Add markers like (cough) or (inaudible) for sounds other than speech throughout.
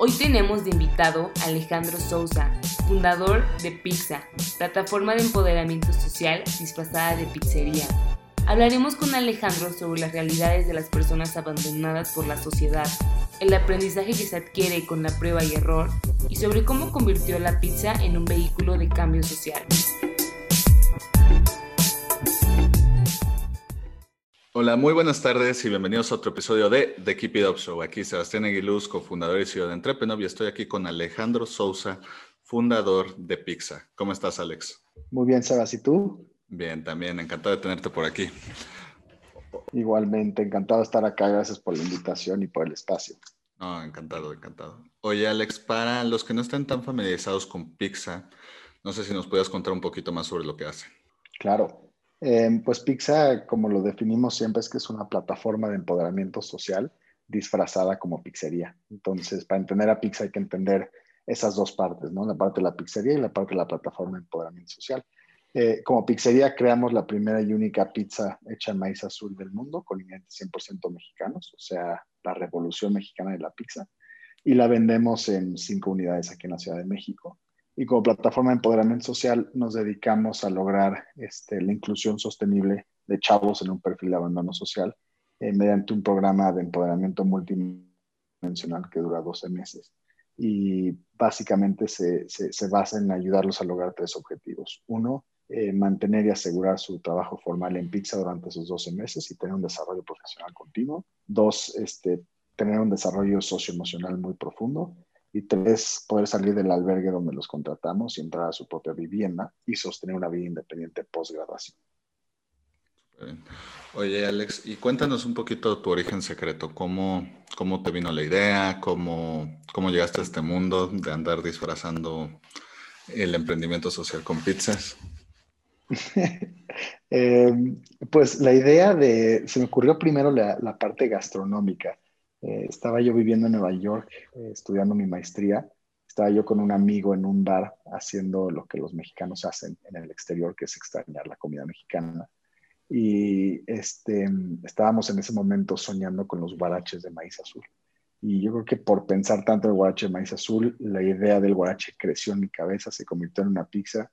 Hoy tenemos de invitado a Alejandro Sousa, fundador de Pizza, plataforma de empoderamiento social disfrazada de pizzería. Hablaremos con Alejandro sobre las realidades de las personas abandonadas por la sociedad, el aprendizaje que se adquiere con la prueba y error y sobre cómo convirtió la pizza en un vehículo de cambio social. Hola, muy buenas tardes y bienvenidos a otro episodio de The Keep It Up Show. Aquí Sebastián Aguiluz, cofundador y CEO de Entrepreneur, y estoy aquí con Alejandro Sousa, fundador de Pizza. ¿Cómo estás, Alex? Muy bien, Sebas, ¿y tú? Bien, también, encantado de tenerte por aquí. Igualmente, encantado de estar acá. Gracias por la invitación y por el espacio. No, encantado, encantado. Oye, Alex, para los que no estén tan familiarizados con Pixa, no sé si nos puedas contar un poquito más sobre lo que hace. Claro. Em, pues Pixa, como lo definimos siempre, es que es una plataforma de empoderamiento social disfrazada como pizzería. Entonces, para entender a Pixa hay que entender esas dos partes, ¿no? La parte de la pizzería y la parte de la plataforma de empoderamiento social. Eh, como pizzería creamos la primera y única pizza hecha en maíz azul del mundo con ingredientes 100% mexicanos, o sea, la revolución mexicana de la pizza, y la vendemos en cinco unidades aquí en la Ciudad de México. Y como plataforma de empoderamiento social nos dedicamos a lograr este, la inclusión sostenible de chavos en un perfil de abandono social eh, mediante un programa de empoderamiento multidimensional que dura 12 meses. Y básicamente se, se, se basa en ayudarlos a lograr tres objetivos. Uno, eh, mantener y asegurar su trabajo formal en Pizza durante esos 12 meses y tener un desarrollo profesional continuo. Dos, este, tener un desarrollo socioemocional muy profundo. Y tres, poder salir del albergue donde los contratamos y entrar a su propia vivienda y sostener una vida independiente post-graduación. Oye, Alex, y cuéntanos un poquito tu origen secreto. ¿Cómo, cómo te vino la idea? ¿Cómo, ¿Cómo llegaste a este mundo de andar disfrazando el emprendimiento social con pizzas? (laughs) Eh, pues la idea de, se me ocurrió primero la, la parte gastronómica. Eh, estaba yo viviendo en Nueva York, eh, estudiando mi maestría. Estaba yo con un amigo en un bar haciendo lo que los mexicanos hacen en el exterior, que es extrañar la comida mexicana. Y este, estábamos en ese momento soñando con los guaraches de maíz azul. Y yo creo que por pensar tanto en el guarache de maíz azul, la idea del guarache creció en mi cabeza, se convirtió en una pizza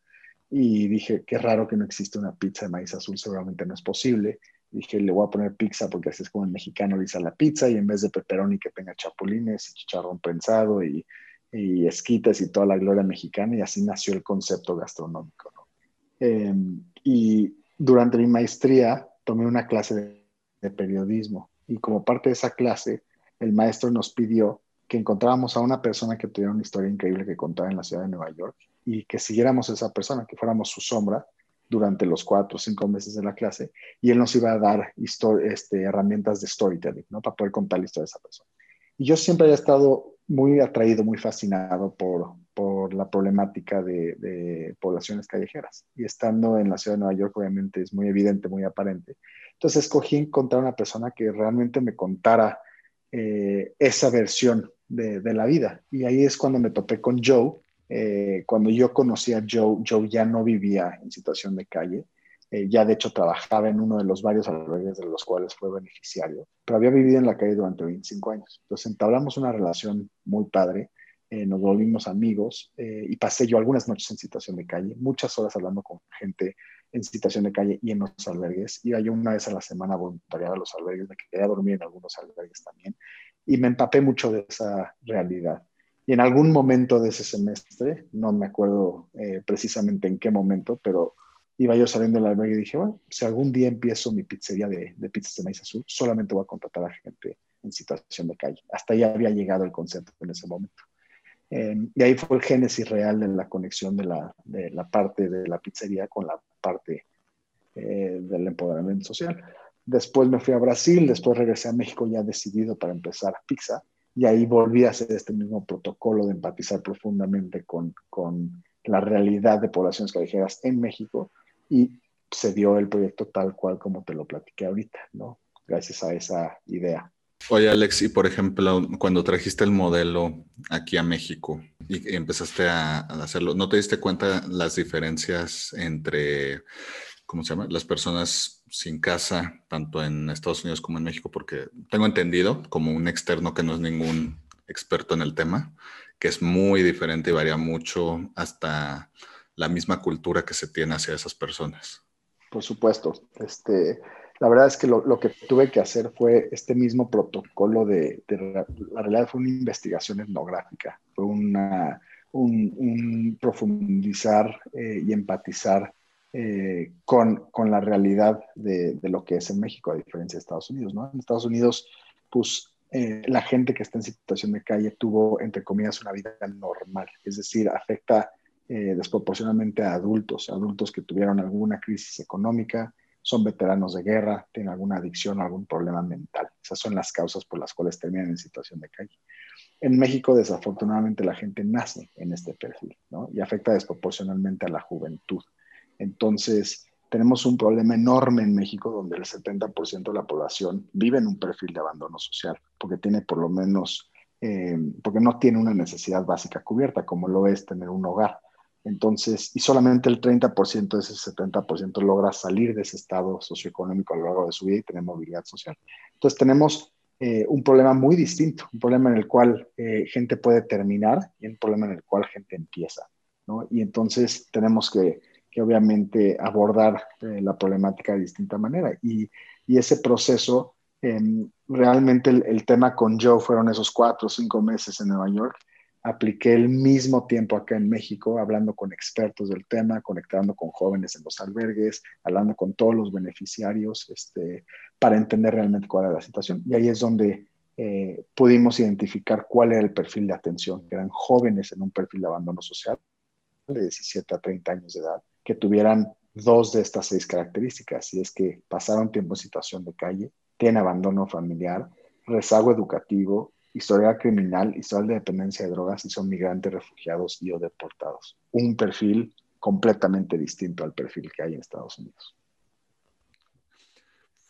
y dije, qué raro que no existe una pizza de maíz azul, seguramente no es posible. Dije, le voy a poner pizza porque así es como el mexicano dice la pizza y en vez de pepperoni que tenga chapulines y chicharrón prensado y, y esquites y toda la gloria mexicana y así nació el concepto gastronómico. Em, y durante mi maestría tomé una clase de, de periodismo y como parte de esa clase el maestro nos pidió que encontráramos a una persona que tuviera una historia increíble que contar en la ciudad de Nueva York y que siguiéramos a esa persona, que fuéramos su sombra durante los cuatro o cinco meses de la clase y él nos iba a dar este, herramientas de storytelling, ¿no? Para poder contar la historia de esa persona. Y yo siempre he estado muy atraído, muy fascinado por, por la problemática de, poblaciones callejeras. Y estando en la ciudad de Nueva York, obviamente es muy evidente, muy aparente. Entonces escogí encontrar una persona que realmente me contara eh, esa versión de, la vida. Y ahí es cuando me topé con Joe, eh, cuando yo conocí a Joe, Joe ya no vivía en situación de calle, eh, ya de hecho trabajaba en uno de los varios albergues de los cuales fue beneficiario, pero había vivido en la calle durante 25 años. Entonces entablamos una relación muy padre, eh, nos volvimos amigos eh, y pasé yo algunas noches en situación de calle, muchas horas hablando con gente en situación de calle y en los albergues. Iba yo una vez a la semana a voluntariar a los albergues, me quedé a dormir en algunos albergues también y me empapé mucho de esa realidad. Y en algún momento de ese semestre, no me acuerdo eh, precisamente en qué momento, pero iba yo saliendo del albergue y dije, bueno, si algún día empiezo mi pizzería de, de pizzas de maíz azul, solamente voy a contratar a gente en situación de calle. Hasta ahí había llegado el concepto en ese momento. Eh, y ahí fue el génesis real de la conexión de la, de la parte de la pizzería con la parte eh, del empoderamiento social. Después me fui a Brasil, después regresé a México ya decidido para empezar Pizza y ahí volví a hacer este mismo protocolo de empatizar profundamente con, con la realidad de poblaciones callejeras en México y se dio el proyecto tal cual como te lo platiqué ahorita, ¿no? Gracias a esa idea. Oye, Alex, y por ejemplo, cuando trajiste el modelo aquí a México y empezaste a, hacerlo, ¿no te diste cuenta las diferencias entre, ¿cómo se llama? Las personas sin casa, tanto en Estados Unidos como en México, porque tengo entendido, como un externo que no es ningún experto en el tema, que es muy diferente y varía mucho hasta la misma cultura que se tiene hacia esas personas. Por supuesto. Este, la verdad es que lo, que tuve que hacer fue este mismo protocolo de, la realidad fue una investigación etnográfica, fue una, un, profundizar eh, y empatizar eh, con, con, la realidad de, lo que es en México, a diferencia de Estados Unidos. ¿no? En Estados Unidos, pues eh, la gente que está en situación de calle tuvo, entre comillas, una vida normal, es decir, afecta desproporcionalmente a adultos, adultos que tuvieron alguna crisis económica, son veteranos de guerra, tienen alguna adicción, algún problema mental. Esas son las causas por las cuales terminan en situación de calle. En México, desafortunadamente, la gente nace en este perfil, ¿no? Y afecta desproporcionalmente a la juventud. Entonces, tenemos un problema enorme en México donde el 70% de la población vive en un perfil de abandono social, porque tiene por lo menos, eh, porque no tiene una necesidad básica cubierta, como lo es tener un hogar. Entonces, y solamente el 30% de ese 70% logra salir de ese estado socioeconómico a lo largo de su vida y tener movilidad social. Entonces, tenemos eh, un problema muy distinto, un problema en el cual eh, gente puede terminar y un problema en el cual gente empieza, ¿no? Y entonces tenemos que, que obviamente abordar eh, la problemática de distinta manera. Y, y ese proceso, em, realmente el, tema con Joe fueron esos cuatro o cinco meses en Nueva York, apliqué el mismo tiempo acá en México, hablando con expertos del tema, conectando con jóvenes en los albergues, hablando con todos los beneficiarios, este, para entender realmente cuál era la situación. Y ahí es donde eh, pudimos identificar cuál era el perfil de atención, eran jóvenes en un perfil de abandono social, de 17 a 30 años de edad, que tuvieran dos de estas seis características, y es que pasaron tiempo en situación de calle, tienen abandono familiar, rezago educativo, historial criminal, historial de dependencia de drogas y son migrantes, refugiados y o deportados. Un perfil completamente distinto al perfil que hay en Estados Unidos.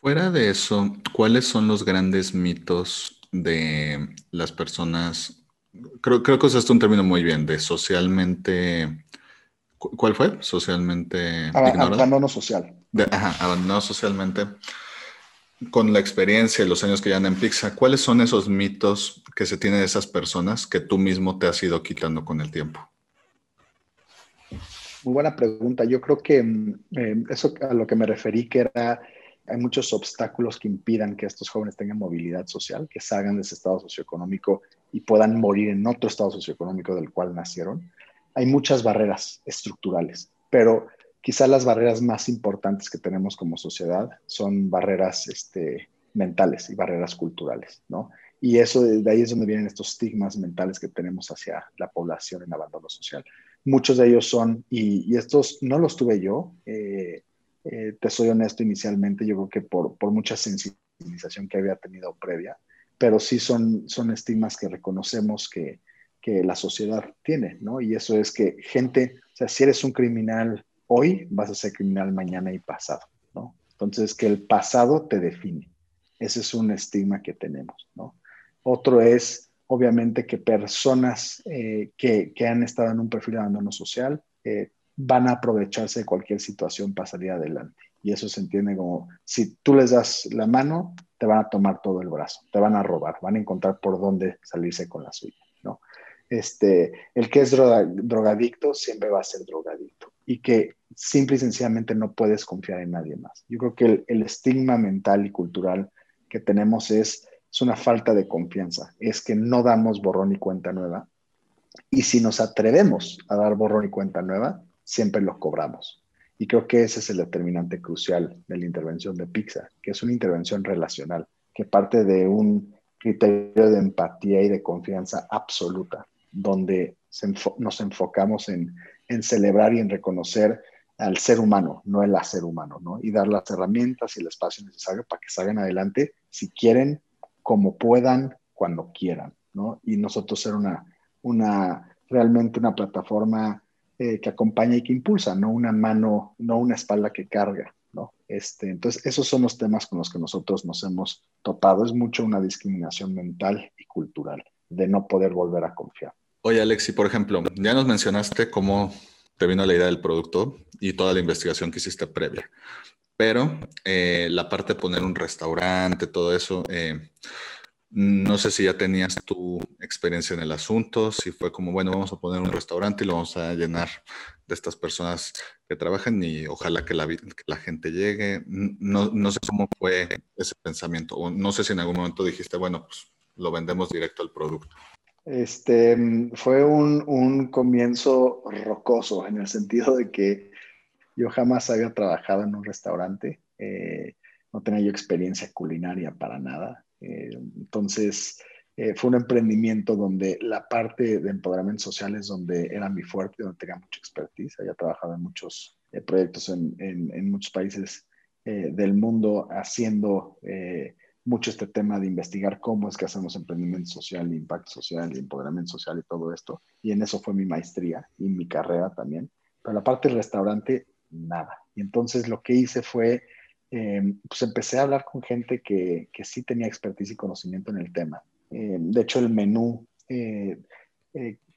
Fuera de eso, ¿cuáles son los grandes mitos de las personas? Creo, creo que usaste un término muy bien, de socialmente... ¿Cuál fue? Socialmente... Abandono social. ajá, abandono socialmente con la experiencia y los años que llevan en Pixar, ¿cuáles son esos mitos que se tienen de esas personas que tú mismo te has ido quitando con el tiempo? Muy buena pregunta. Yo creo que mm, eh, eso a lo que me referí, que era, hay muchos obstáculos que impidan que estos jóvenes tengan movilidad social, que salgan de ese estado socioeconómico y puedan morir en otro estado socioeconómico del cual nacieron. Hay muchas barreras estructurales, pero quizá las barreras más importantes que tenemos como sociedad son barreras este, mentales y barreras culturales, ¿no? Y eso, de ahí es donde vienen estos estigmas mentales que tenemos hacia la población en abandono social. Muchos de ellos son, y, estos no los tuve yo, eh, eh, te soy honesto inicialmente, yo creo que por, por mucha sensibilización que había tenido previa, pero sí son, son estigmas que reconocemos que, que la sociedad tiene, ¿no? Y eso es que gente, o sea, si eres un criminal hoy vas a ser criminal mañana y pasado, ¿no? Entonces, que el pasado te define. Ese es un estigma que tenemos, ¿no? Otro es, obviamente, que personas eh, que, que, han estado en un perfil de abandono social eh, van a aprovecharse de cualquier situación para salir adelante. Y eso se entiende como, si tú les das la mano, te van a tomar todo el brazo, te van a robar, van a encontrar por dónde salirse con la suya. Este, el que es drogadicto siempre va a ser drogadicto y que simple y sencillamente no puedes confiar en nadie más. Yo creo que el, estigma mental y cultural que tenemos es, es una falta de confianza, es que no damos borrón y cuenta nueva. Y si nos atrevemos a dar borrón y cuenta nueva, siempre lo cobramos. Y creo que ese es el determinante crucial de la intervención de Pixar, que es una intervención relacional, que parte de un criterio de empatía y de confianza absoluta, donde nos enfocamos en, celebrar y en reconocer al ser humano, no el hacer humano, ¿no? Y dar las herramientas y el espacio necesario para que salgan adelante si quieren, como puedan, cuando quieran, ¿no? Y nosotros ser una, una realmente una plataforma eh, que acompaña y que impulsa, no una mano, no una espalda que carga, ¿no? Este, entonces, esos son los temas con los que nosotros nos hemos topado. Es mucho una discriminación mental y cultural de no poder volver a confiar. Oye, Alexi, por ejemplo, ya nos mencionaste cómo te vino la idea del producto y toda la investigación que hiciste previa, pero eh, la parte de poner un restaurante, todo eso, eh, no sé si ya tenías tu experiencia en el asunto, si fue como, bueno, vamos a poner un restaurante y lo vamos a llenar de estas personas que trabajan y ojalá que la, gente llegue. No, no, sé cómo fue ese pensamiento, o no sé si en algún momento dijiste, bueno, pues lo vendemos directo al producto. Este, fue un, un comienzo rocoso en el sentido de que yo jamás había trabajado en un restaurante, eh, no tenía yo experiencia culinaria para nada. Eh, entonces, eh, fue un emprendimiento donde la parte de empoderamiento social es donde era mi fuerte, donde tenía mucha expertise. Había trabajado en muchos proyectos en, en, muchos países del mundo haciendo mucho este tema de investigar cómo es que hacemos emprendimiento social, impacto social, empoderamiento social y todo esto. Y en eso fue mi maestría y mi carrera también. Pero la parte del restaurante, nada. Y entonces lo que hice fue eh, pues empecé a hablar con gente que, que, sí tenía expertise y conocimiento en el tema. Eh, de hecho, el menú, eh,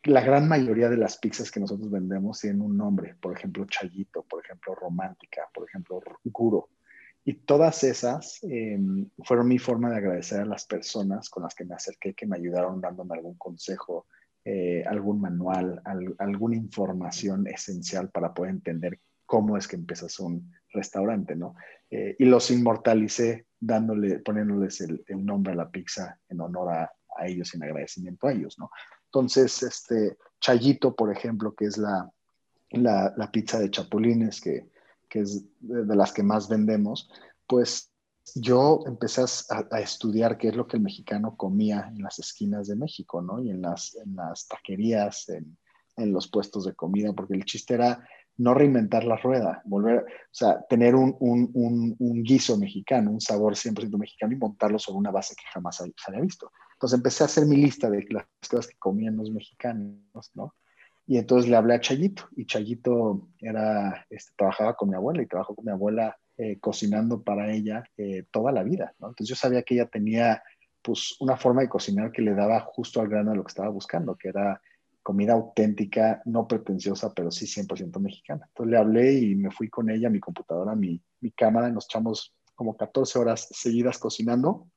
la gran mayoría de las pizzas que nosotros vendemos tienen un nombre, por ejemplo, Chayito, por ejemplo, Romántica, por ejemplo, Guro. Y todas esas fueron mi forma de agradecer a las personas con las que me acerqué, que me ayudaron dándome algún consejo, algún manual, alguna información esencial para poder entender cómo es que empiezas un restaurante, ¿no? Eh, y los inmortalicé dándole, poniéndoles el, nombre a la pizza en honor a, ellos y en agradecimiento a ellos, ¿no? Entonces, este, Chayito, por ejemplo, que es la, la, pizza de chapulines, que, que, es de las que más vendemos, pues yo empecé a, estudiar qué es lo que el mexicano comía en las esquinas de México, ¿no? Y en las, en las taquerías, en, los puestos de comida, porque el chiste era no reinventar la rueda, volver, o sea, tener un, guiso mexicano, un sabor 100% mexicano y montarlo sobre una base que jamás se había visto. Entonces empecé a hacer mi lista de las cosas que comían los mexicanos, ¿no? Y entonces le hablé a Chayito, y Chayito era, este, trabajaba con mi abuela y trabajó con mi abuela eh, cocinando para ella eh, toda la vida. Entonces yo sabía que ella tenía, pues, una forma de cocinar que le daba justo al grano de lo que estaba buscando, que era comida auténtica, no pretenciosa, pero sí 100% mexicana. Entonces le hablé y me fui con ella, mi computadora, mi, mi cámara, y nos echamos como 14 horas seguidas cocinando.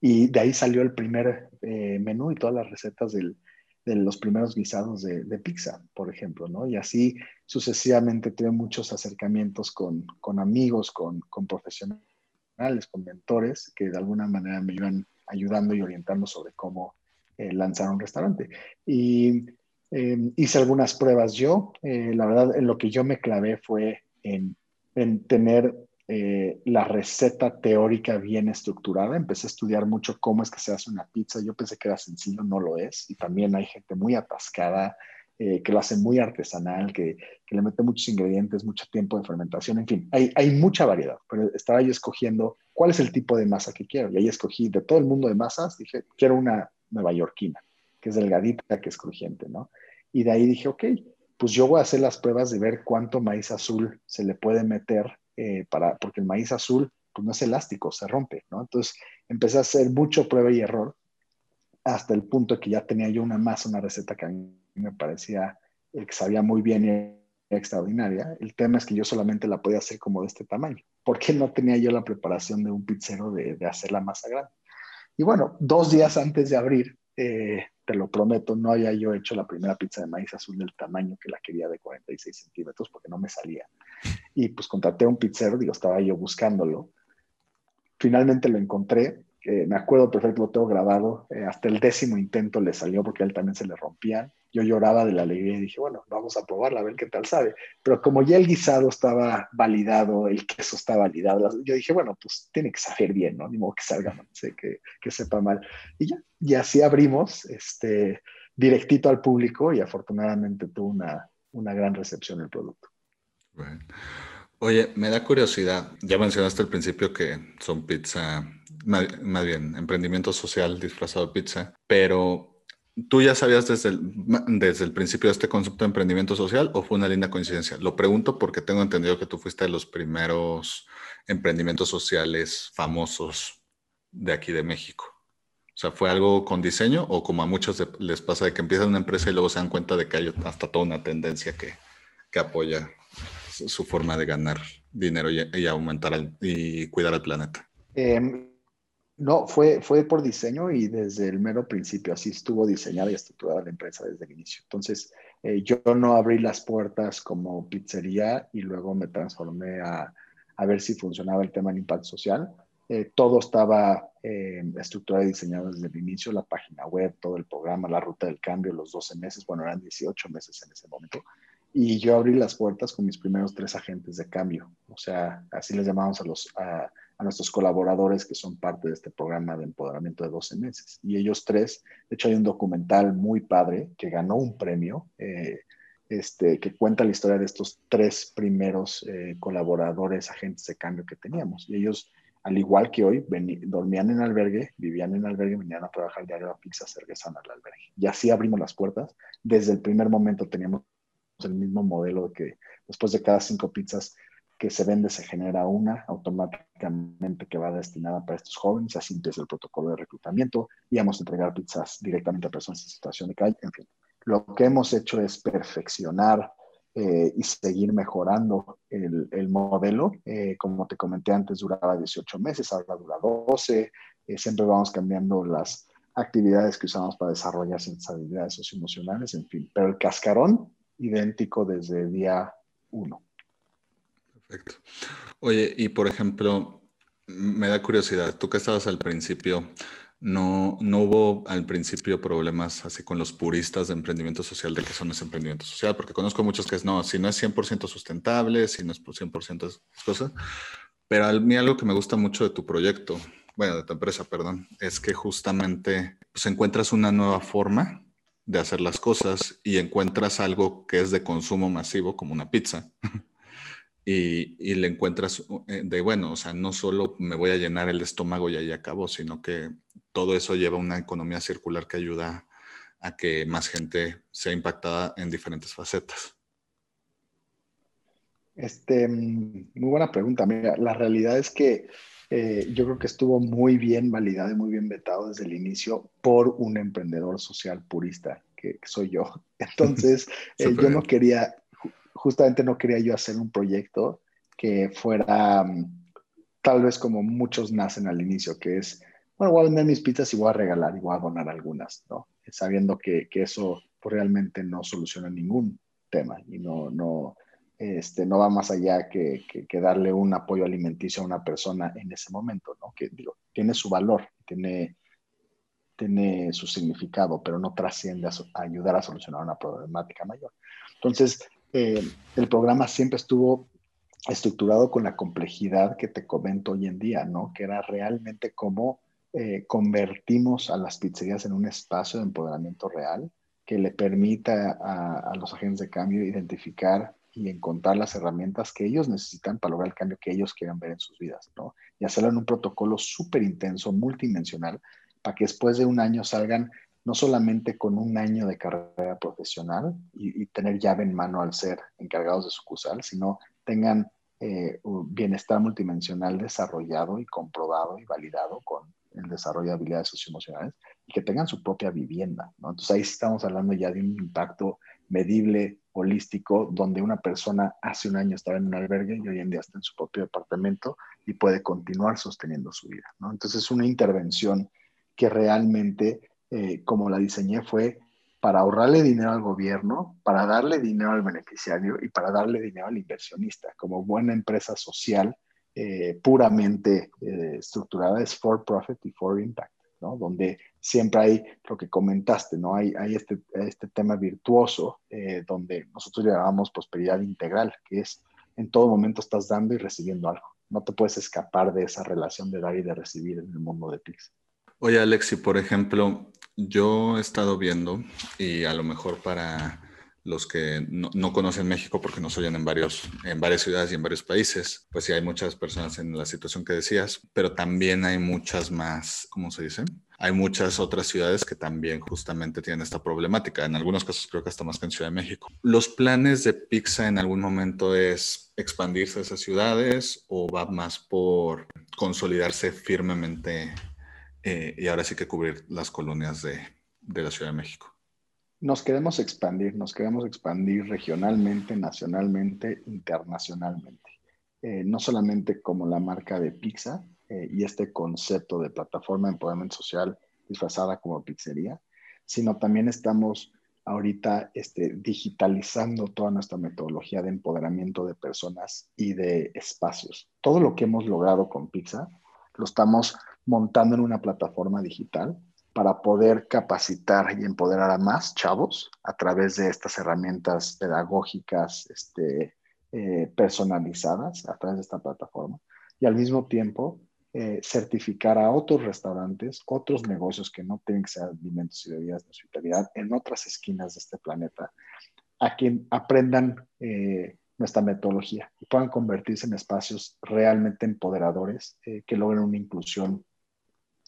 Y de ahí salió el primer eh, menú y todas las recetas del, de los primeros guisados de, de, pizza, por ejemplo, ¿no? Y así sucesivamente tuve muchos acercamientos con, con amigos, con, con, profesionales, con mentores que de alguna manera me iban ayudando y orientando sobre cómo eh, lanzar un restaurante. Y em, hice algunas pruebas yo. Eh, la verdad, en lo que yo me clavé fue en, en tener eh, la receta teórica bien estructurada. Empecé a estudiar mucho cómo es que se hace una pizza. Yo pensé que era sencillo, no lo es. Y también hay gente muy atascada que lo hace muy artesanal, que, le mete muchos ingredientes, mucho tiempo de fermentación, en fin, hay, mucha variedad, pero estaba yo escogiendo cuál es el tipo de masa que quiero. Y ahí escogí de todo el mundo de masas, dije, quiero una nueva yorkina, que es delgadita, que es crujiente, ¿no? Y de ahí dije, ok, pues yo voy a hacer las pruebas de ver cuánto maíz azul se le puede meter, eh, para, porque el maíz azul pues no es elástico, se rompe, ¿no? Entonces empecé a hacer mucho prueba y error hasta el punto que ya tenía yo una masa, una receta que a mí me parecía que sabía muy bien y extraordinaria. El tema es que yo solamente la podía hacer como de este tamaño, porque no tenía yo la preparación de un pizzero de, de hacer la masa grande. Y bueno, dos días antes de abrir, eh, te lo prometo, no había yo hecho la primera pizza de maíz azul del tamaño que la quería de 46 centímetros porque no me salía. Y pues contraté a un pizzero, digo, estaba yo buscándolo. Finalmente lo encontré me acuerdo perfecto, lo tengo grabado, eh, hasta el décimo intento le salió porque a él también se le rompían. Yo lloraba de la alegría y dije, bueno, vamos a probarla, a ver qué tal sabe. Pero como ya el guisado estaba validado, el queso está validado, yo dije, bueno, pues tiene que saber bien, ¿no? Ni modo que salga, no sé, que, que sepa mal. Y ya, y así abrimos, este, directito al público y afortunadamente tuvo una, una gran recepción el producto. Oye, me da curiosidad, ya mencionaste al principio que son pizza más, bien, emprendimiento social disfrazado de pizza, pero ¿tú ya sabías desde el, principio de este concepto de emprendimiento social o fue una linda coincidencia? Lo pregunto porque tengo entendido que tú fuiste de los primeros emprendimientos sociales famosos de aquí de México. O sea, ¿fue algo con diseño o como a muchos les pasa de que empiezan una empresa y luego se dan cuenta de que hay hasta toda una tendencia que apoya su forma de ganar dinero y, aumentar y cuidar al planeta? Eh, no, fue, fue por diseño y desde el mero principio, así estuvo diseñada y estructurada la empresa desde el inicio. Entonces, eh, yo no abrí las puertas como pizzería y luego me transformé a, a ver si funcionaba el tema del impacto social. Eh, todo estaba eh, estructurado y diseñado desde el inicio, la página web, todo el programa, la ruta del cambio, los 12 meses, bueno, eran 18 meses en ese momento. Y yo abrí las puertas con mis primeros tres agentes de cambio. O sea, así les llamamos a los... A, nuestros colaboradores que son parte de este programa de empoderamiento de 12 meses. Y ellos tres, de hecho hay un documental muy padre que ganó un premio, eh, este, que cuenta la historia de estos tres primeros eh, colaboradores, agentes de cambio que teníamos. Y ellos, al igual que hoy, dormían en albergue, vivían en albergue, venían a trabajar diario a pizza, regresan al albergue. Y así abrimos las puertas. Desde el primer momento teníamos el mismo modelo de que después de cada cinco pizzas que se vende se genera una automáticamente que va destinada para estos jóvenes, así empieza el protocolo de reclutamiento y vamos a entregar pizzas directamente a personas en situación de calle, en fin. Lo que hemos hecho es perfeccionar eh, y seguir mejorando el, el modelo. Eh, como te comenté antes, duraba 18 meses, ahora dura 12. Eh, siempre vamos cambiando las actividades que usamos para desarrollar esas habilidades socioemocionales, en fin. Pero el cascarón, idéntico desde el día 1. Perfecto. Oye, y por ejemplo, me da curiosidad, tú que estabas al principio, no, no hubo al principio problemas así con los puristas de emprendimiento social, de que son ese emprendimiento social, porque conozco muchos que es, no, si no es 100% sustentable, si no es 100% es cosas, pero a mí algo que me gusta mucho de tu proyecto, bueno, de tu empresa, perdón, es que justamente pues, encuentras una nueva forma de hacer las cosas y encuentras algo que es de consumo masivo, como una pizza. (laughs) y, le encuentras eh, de, bueno, o sea, no solo me voy a llenar el estómago y ahí acabo, sino que todo eso lleva una economía circular que ayuda a que más gente sea impactada en diferentes facetas. Este, mm, muy buena pregunta. Mira, la realidad es que eh, yo creo que estuvo muy bien validado y muy bien vetado desde el inicio por un emprendedor social purista, que, soy yo. (laughs) Entonces, (laughs) eh, yo no quería, justamente no quería yo hacer un proyecto que fuera mm, tal vez como muchos nacen al inicio, que es, bueno, voy a vender mis pizzas y voy a regalar y voy a donar algunas, ¿no? Sabiendo que, que eso pues, realmente no soluciona ningún tema y no, no, este, no va más allá que, que, darle un apoyo alimenticio a una persona en ese momento, ¿no? Que digo, tiene su valor, tiene, tiene su significado, pero no trasciende a, a ayudar a solucionar una problemática mayor. Entonces, eh, el programa siempre estuvo estructurado con la complejidad que te comento hoy en día, ¿no? Que era realmente cómo eh, convertimos a las pizzerías en un espacio de empoderamiento real que le permita a, los agentes de cambio identificar y encontrar las herramientas que ellos necesitan para lograr el cambio que ellos quieran ver en sus vidas, ¿no? Y hacerlo en un protocolo súper intenso, multidimensional, para que después de un año salgan no solamente con un año de carrera profesional y, tener llave en mano al ser encargados de sucursal, sino tengan eh, un bienestar multidimensional desarrollado y comprobado y validado con el desarrollo de habilidades socioemocionales y que tengan su propia vivienda. ¿no? Entonces ahí estamos hablando ya de un impacto medible, holístico, donde una persona hace un año estaba en un albergue y hoy en día está en su propio departamento y puede continuar sosteniendo su vida. ¿no? Entonces es una intervención que realmente eh, como la diseñé fue para ahorrarle dinero al gobierno, para darle dinero al beneficiario y para darle dinero al inversionista. Como buena empresa social, eh, puramente eh, estructurada, es for profit y for impact, Donde siempre hay lo que comentaste, ¿no? Hay, hay este, este tema virtuoso eh, donde nosotros llamamos prosperidad integral, que es en todo momento estás dando y recibiendo algo. No te puedes escapar de esa relación de dar y de recibir en el mundo de Pix. Oye, Alexi, por ejemplo, yo he estado viendo y a lo mejor para los que no, conocen México porque nos oyen en, varios, en varias ciudades y en varios países, pues sí hay muchas personas en la situación que decías, pero también hay muchas más, ¿cómo se dice? Hay muchas otras ciudades que también justamente tienen esta problemática. En algunos casos creo que hasta más que en Ciudad de México. ¿Los planes de Pizza en algún momento es expandirse a esas ciudades o va más por consolidarse firmemente eh, y ahora sí que cubrir las colonias de, de la Ciudad de México? Nos queremos expandir, nos queremos expandir regionalmente, nacionalmente, internacionalmente. Eh, no solamente como la marca de pizza eh, y este concepto de plataforma de empoderamiento social disfrazada como pizzería, sino también estamos ahorita este, digitalizando toda nuestra metodología de empoderamiento de personas y de espacios. Todo lo que hemos logrado con Pizza lo estamos montando en una plataforma digital para poder capacitar y empoderar a más chavos a través de estas herramientas pedagógicas este, eh, personalizadas a través de esta plataforma y al mismo tiempo eh, certificar a otros restaurantes, otros negocios que no tienen que ser alimentos y bebidas de hospitalidad en otras esquinas de este planeta, a quien aprendan eh, nuestra metodología y puedan convertirse en espacios realmente empoderadores que logren una inclusión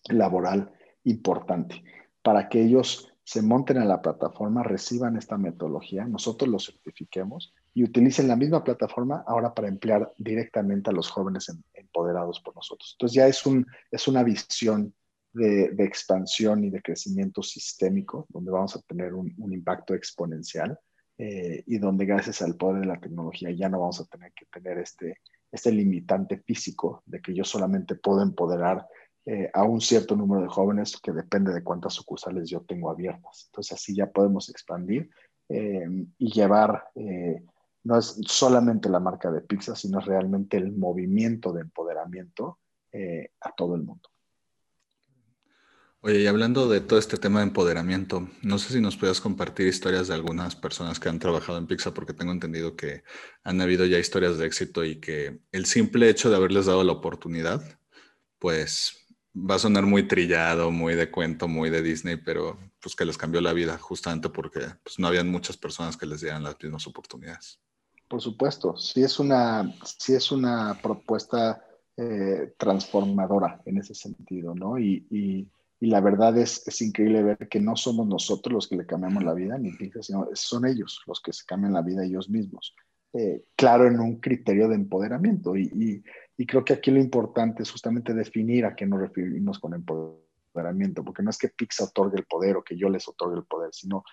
laboral importante para que ellos se monten a la plataforma, reciban esta metodología, nosotros lo certifiquemos y utilicen la misma plataforma ahora para emplear directamente a los jóvenes empoderados por nosotros. Entonces ya es, un, es una visión de, expansión y de crecimiento sistémico, donde vamos a tener un, impacto exponencial eh, y donde gracias al poder de la tecnología ya no vamos a tener que tener este, este limitante físico de que yo solamente puedo empoderar eh, a un cierto número de jóvenes que depende de cuántas sucursales yo tengo abiertas. Entonces así ya podemos expandir eh, y llevar, eh, no es solamente la marca de pizza, sino realmente el movimiento de empoderamiento a todo el mundo. Oye, y hablando de todo este tema de empoderamiento, no sé si nos puedas compartir historias de algunas personas que han trabajado en Pizza, porque tengo entendido que han habido ya historias de éxito y que el simple hecho de haberles dado la oportunidad, pues va a sonar muy trillado, muy de cuento, muy de Disney, pero pues que les cambió la vida justamente porque pues, no habían muchas personas que les dieran las mismas oportunidades. Por supuesto, sí es una, sí es una propuesta eh, transformadora en ese sentido, ¿no? Y, y, la verdad es, es, increíble ver que no somos nosotros los que le cambiamos la vida, ni sino son ellos los que se cambian la vida ellos mismos. Eh, claro, en un criterio de empoderamiento y creo que aquí lo importante es justamente definir a qué nos referimos con empoderamiento, porque no es que Pix otorgue el poder o que yo les otorgue el poder, sino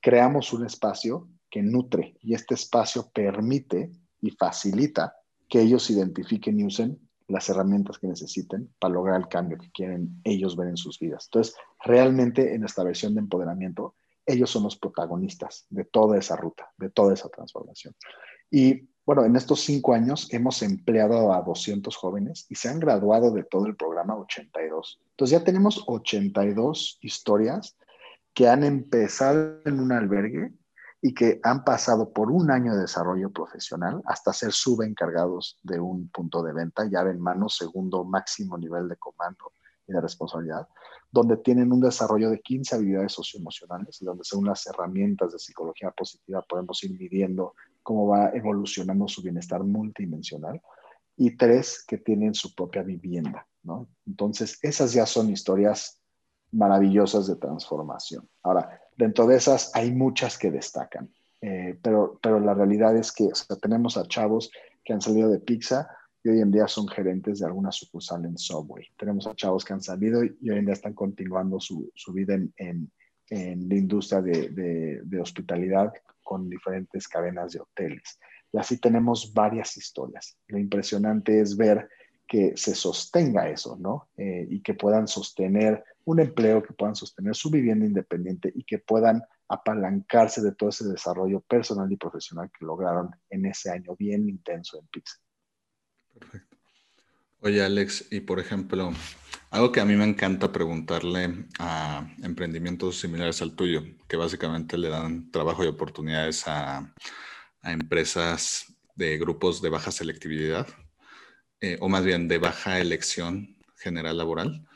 creamos un espacio que nutre y este espacio permite y facilita que ellos identifiquen y usen las herramientas que necesiten para lograr el cambio que quieren ellos ver en sus vidas. Entonces, realmente en esta versión de empoderamiento, ellos son los protagonistas de toda esa ruta, de toda esa transformación. Y bueno, en estos cinco años hemos empleado a 200 jóvenes y se han graduado de todo el programa 82. Entonces ya tenemos 82 historias que han empezado en un albergue y que han pasado por un año de desarrollo profesional hasta ser subencargados de un punto de venta, llave en mano, segundo máximo nivel de comando y de responsabilidad, donde tienen un desarrollo de 15 habilidades socioemocionales y donde según las herramientas de psicología positiva podemos ir midiendo cómo va evolucionando su bienestar multidimensional, y tres, que tienen su propia vivienda, ¿no? Entonces, esas ya son historias maravillosas de transformación. Ahora, dentro de esas hay muchas que destacan, eh, pero, pero la realidad es que tenemos a chavos que han salido de Pizza y hoy en día son gerentes de alguna sucursal en Subway. Tenemos a chavos que han salido y hoy en día están continuando su, vida en, la industria de, hospitalidad con diferentes cadenas de hoteles. Y así tenemos varias historias. Lo impresionante es ver que se sostenga eso, ¿no? Eh, y que puedan sostener un empleo, que puedan sostener su vivienda independiente y que puedan apalancarse de todo ese desarrollo personal y profesional que lograron en ese año bien intenso en Pixar. Perfecto. Oye, Alex, y por ejemplo, algo que a mí me encanta preguntarle a emprendimientos similares al tuyo, que básicamente le dan trabajo y oportunidades a, empresas de grupos de baja selectividad, eh, o más bien de baja elección general laboral,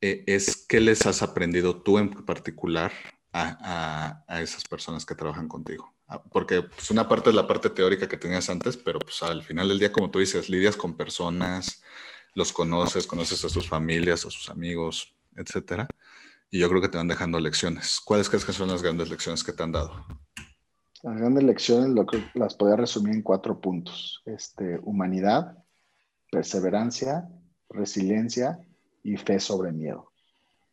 eh, es qué les has aprendido tú en particular a, esas personas que trabajan contigo. Ah, porque pues, una parte es la parte teórica que tenías antes, pero pues al final del día, como tú dices, lidias con personas, los conoces, conoces a sus familias, a sus amigos, etcétera. Y yo creo que te van dejando lecciones. ¿Cuáles crees que son las grandes lecciones que te han dado? Las grandes lecciones lo que las podría resumir en cuatro puntos. Este, humanidad, perseverancia, resiliencia y fe sobre miedo.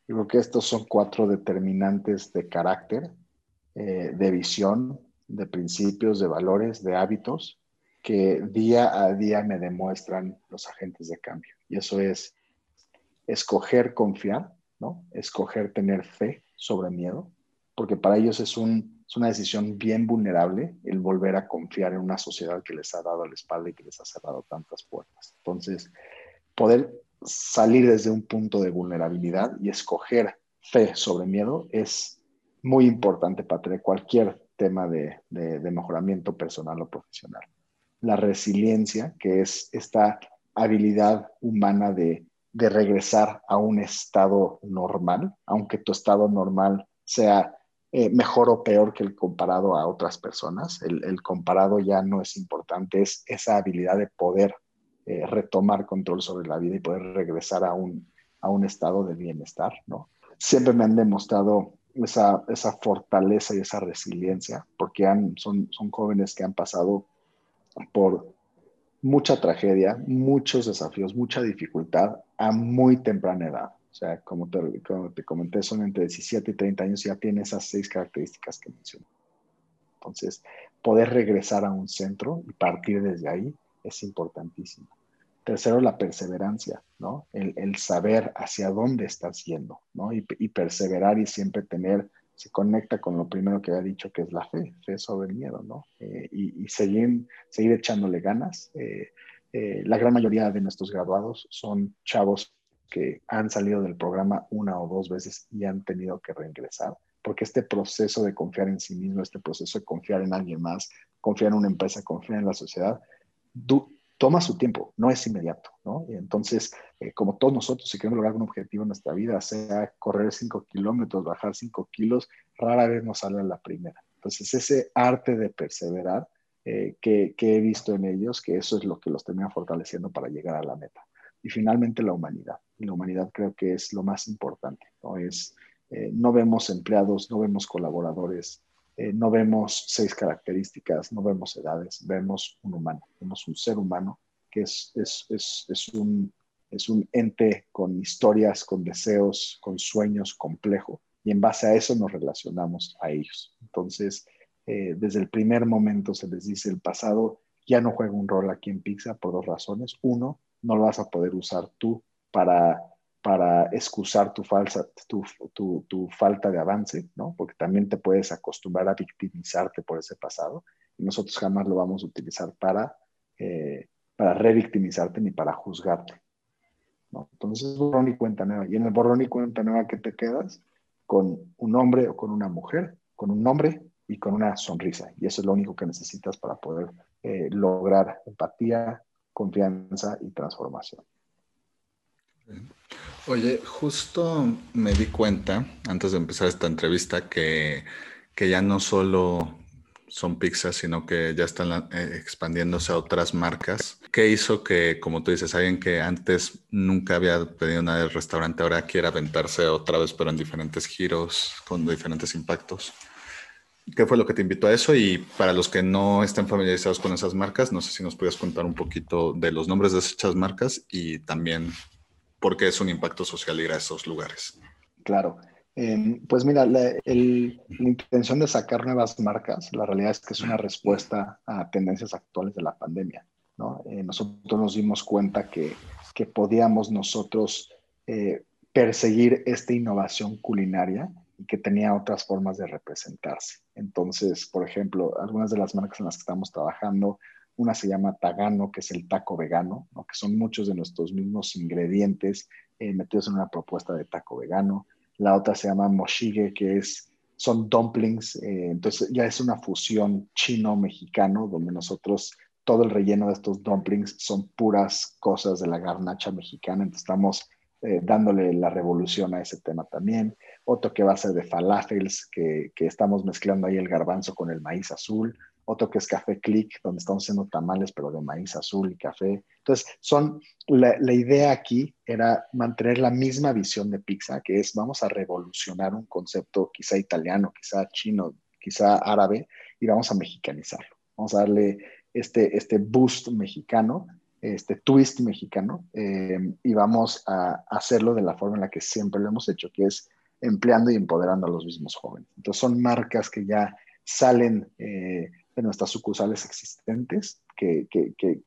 Yo creo que estos son cuatro determinantes de carácter, eh, de visión, de principios, de valores, de hábitos que día a día me demuestran los agentes de cambio. Y eso es escoger confiar, ¿no? Escoger tener fe sobre miedo, porque para ellos es, un, es una decisión bien vulnerable el volver a confiar en una sociedad que les ha dado la espalda y que les ha cerrado tantas puertas. Entonces, poder salir desde un punto de vulnerabilidad y escoger fe sobre miedo es muy importante para tener cualquier tema de, mejoramiento personal o profesional. La resiliencia, que es esta habilidad humana de, regresar a un estado normal, aunque tu estado normal sea eh, mejor o peor que el comparado a otras personas. El, el, comparado ya no es importante, es esa habilidad de poder eh, retomar control sobre la vida y poder regresar a un, a un estado de bienestar, ¿no? Siempre me han demostrado esa, esa fortaleza y esa resiliencia, porque son, son jóvenes que han pasado por mucha tragedia, muchos desafíos, mucha dificultad a muy temprana edad. O sea, como te, como te comenté, son entre 17 y 30 años y ya tiene esas seis características que mencioné. Entonces, poder regresar a un centro y partir desde ahí es importantísimo. Tercero, la perseverancia, ¿no? El, saber hacia dónde estás yendo, ¿no? Y, perseverar y siempre tener, se conecta con lo primero que había dicho, que es la fe, fe sobre el miedo, ¿no? Eh, y, seguir, seguir echándole ganas. Eh, eh, la gran mayoría de nuestros graduados son chavos que han salido del programa una o dos veces y han tenido que reingresar, porque este proceso de confiar en sí mismo, este proceso de confiar en alguien más, confiar en una empresa, confiar en la sociedad, toma su tiempo, no es inmediato, ¿no? Y entonces, eh, como todos nosotros, si queremos lograr un objetivo en nuestra vida, sea correr 5 kilómetros, bajar 5 kilos, rara vez nos sale a la primera. Entonces, ese arte de perseverar eh, que, he visto en ellos, que eso es lo que los termina fortaleciendo para llegar a la meta. Y finalmente, la humanidad. Y la humanidad creo que es lo más importante, ¿no? Es, eh, no vemos empleados, no vemos colaboradores, eh, no vemos seis características, no vemos edades, vemos un humano, vemos un ser humano que es, es, es, es, un, es un ente con historias, con deseos, con sueños complejo, y en base a eso nos relacionamos a ellos. Entonces, eh, desde el primer momento se les dice el pasado ya no juega un rol aquí en Pizza por dos razones. Uno, no lo vas a poder usar tú para para excusar tu, falsa, tu, tu, tu, falta de avance, ¿no? Porque también te puedes acostumbrar a victimizarte por ese pasado y nosotros jamás lo vamos a utilizar para, eh, para revictimizarte ni para juzgarte, ¿no? Entonces, borrón y cuenta nueva. Y en el borrón y cuenta nueva, ¿qué te quedas? Con un hombre o con una mujer, con un nombre y con una sonrisa. Y eso es lo único que necesitas para poder eh, lograr empatía, confianza y transformación. Oye, justo me di cuenta, antes de empezar esta entrevista, que, ya no solo son pizzas, sino que ya están eh, expandiéndose a otras marcas. ¿Qué hizo que, como tú dices, alguien que antes nunca había pedido nada del restaurante ahora quiera aventarse otra vez, pero en diferentes giros, con diferentes impactos? ¿Qué fue lo que te invitó a eso? Y para los que no estén familiarizados con esas marcas, no sé si nos puedes contar un poquito de los nombres de esas marcas y también porque es un impacto social ir a esos lugares. Claro. Em, pues mira, la, intención de sacar nuevas marcas, la realidad es que es una respuesta a tendencias actuales de la pandemia. ¿no? Eh, nosotros nos dimos cuenta que, que podíamos nosotros eh, perseguir esta innovación culinaria y que tenía otras formas de representarse. Entonces, por ejemplo, algunas de las marcas en las que estamos trabajando Una se llama Tagano, que es el taco vegano, que son muchos de nuestros mismos ingredientes eh, metidos en una propuesta de taco vegano. La otra se llama Moshige, que es, son dumplings, eh, entonces ya es una fusión chino-mexicano, donde nosotros todo el relleno de estos dumplings son puras cosas de la garnacha mexicana, entonces estamos eh, dándole la revolución a ese tema también. Otro que va a ser de falafels, que, que, estamos mezclando ahí el garbanzo con el maíz azul. Otro que es café click, donde estamos haciendo tamales, pero de maíz azul y café. Entonces, son, la, la idea aquí era mantener la misma visión de pizza, que es vamos a revolucionar un concepto quizá italiano, quizá chino, quizá árabe, y vamos a mexicanizarlo. Vamos a darle este, este boost mexicano este twist mexicano eh, y vamos a hacerlo de la forma en la que siempre lo hemos hecho, que es empleando y empoderando a los mismos jóvenes. Entonces son marcas que ya salen eh, de nuestras sucursales existentes, que, que, que,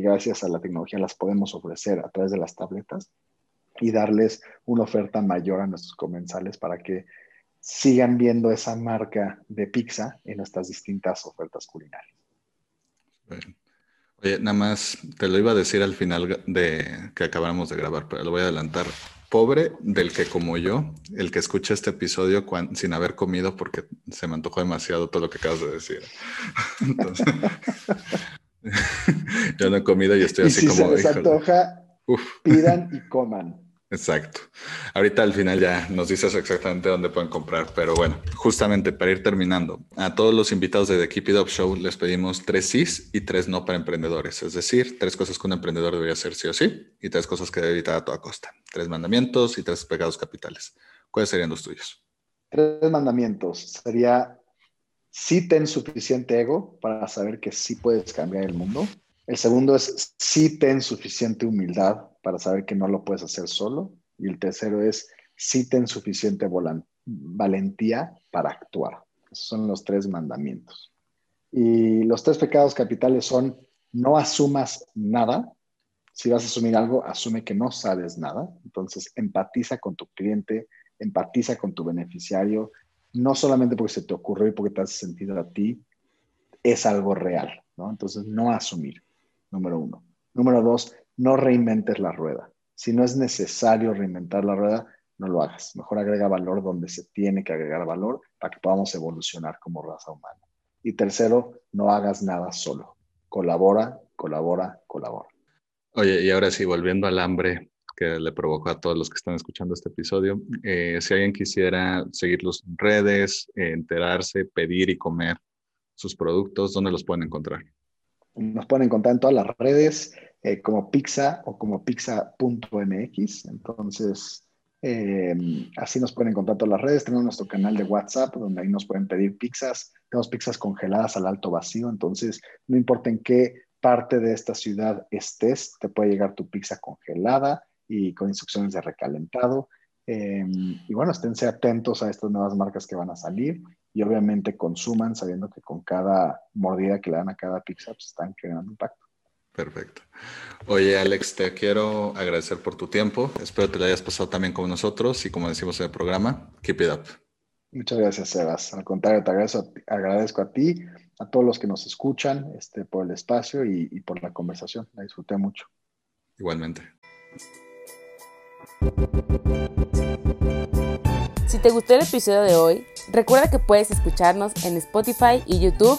gracias a la tecnología las podemos ofrecer a través de las tabletas y darles una oferta mayor a nuestros comensales para que sigan viendo esa marca de pizza en nuestras distintas ofertas culinarias. Oye, nada más te lo iba a decir al final de que acabamos de grabar, pero lo voy a adelantar. Pobre del que como yo, el que escucha este episodio sin haber comido porque se me antojó demasiado todo lo que acabas de decir. (laughs) Entonces, (laughs) yo no he comido y estoy así si como. Se les antoja, pidan y coman. Exacto. Ahorita al final ya nos dices exactamente dónde pueden comprar, pero bueno, justamente para ir terminando, a todos los invitados de The Keep It Up Show les pedimos tres sís y tres no para emprendedores, es decir, tres cosas que un emprendedor debería hacer sí o sí y tres cosas que debe evitar a toda costa, tres mandamientos y tres pecados capitales. ¿Cuáles serían los tuyos? Tres mandamientos. Sería, sí ten suficiente ego para saber que sí puedes cambiar el mundo. El segundo es, sí ten suficiente humildad para saber que no lo puedes hacer solo. Y el tercero es, si ten suficiente valentía para actuar. Esos son los tres mandamientos. Y los tres pecados capitales son, no asumas nada. Si vas a asumir algo, asume que no sabes nada. Entonces, empatiza con tu cliente, empatiza con tu beneficiario, no solamente porque se te ocurrió y porque te hace sentido a ti, es algo real, ¿no? Entonces, no asumir, número uno. Número dos, no reinventes la rueda. Si no es necesario reinventar la rueda, no lo hagas. Mejor agrega valor donde se tiene que agregar valor para que podamos evolucionar como raza humana. Y tercero, no hagas nada solo. Colabora, colabora, colabora. Oye, y ahora sí, volviendo al hambre que le provocó a todos los que están escuchando este episodio, eh, si alguien quisiera seguirlos en redes, eh, enterarse, pedir y comer sus productos, ¿dónde los pueden encontrar? Nos pueden encontrar en todas las redes. Eh, como pizza o como pizza.mx. Entonces, eh, así nos pueden encontrar todas las redes. Tenemos nuestro canal de WhatsApp donde ahí nos pueden pedir pizzas. Tenemos pizzas congeladas al alto vacío. Entonces, no importa en qué parte de esta ciudad estés, te puede llegar tu pizza congelada y con instrucciones de recalentado. Eh, y bueno, esténse atentos a estas nuevas marcas que van a salir y obviamente consuman sabiendo que con cada mordida que le dan a cada pizza pues, están creando impacto. Perfecto. Oye, Alex, te quiero agradecer por tu tiempo. Espero te lo hayas pasado también con nosotros y como decimos en el programa, keep it up. Muchas gracias, Sebas. Al contrario, te agradezco, agradezco a ti, a todos los que nos escuchan este, por el espacio y, y por la conversación. La disfruté mucho. Igualmente. Si te gustó el episodio de hoy, recuerda que puedes escucharnos en Spotify y YouTube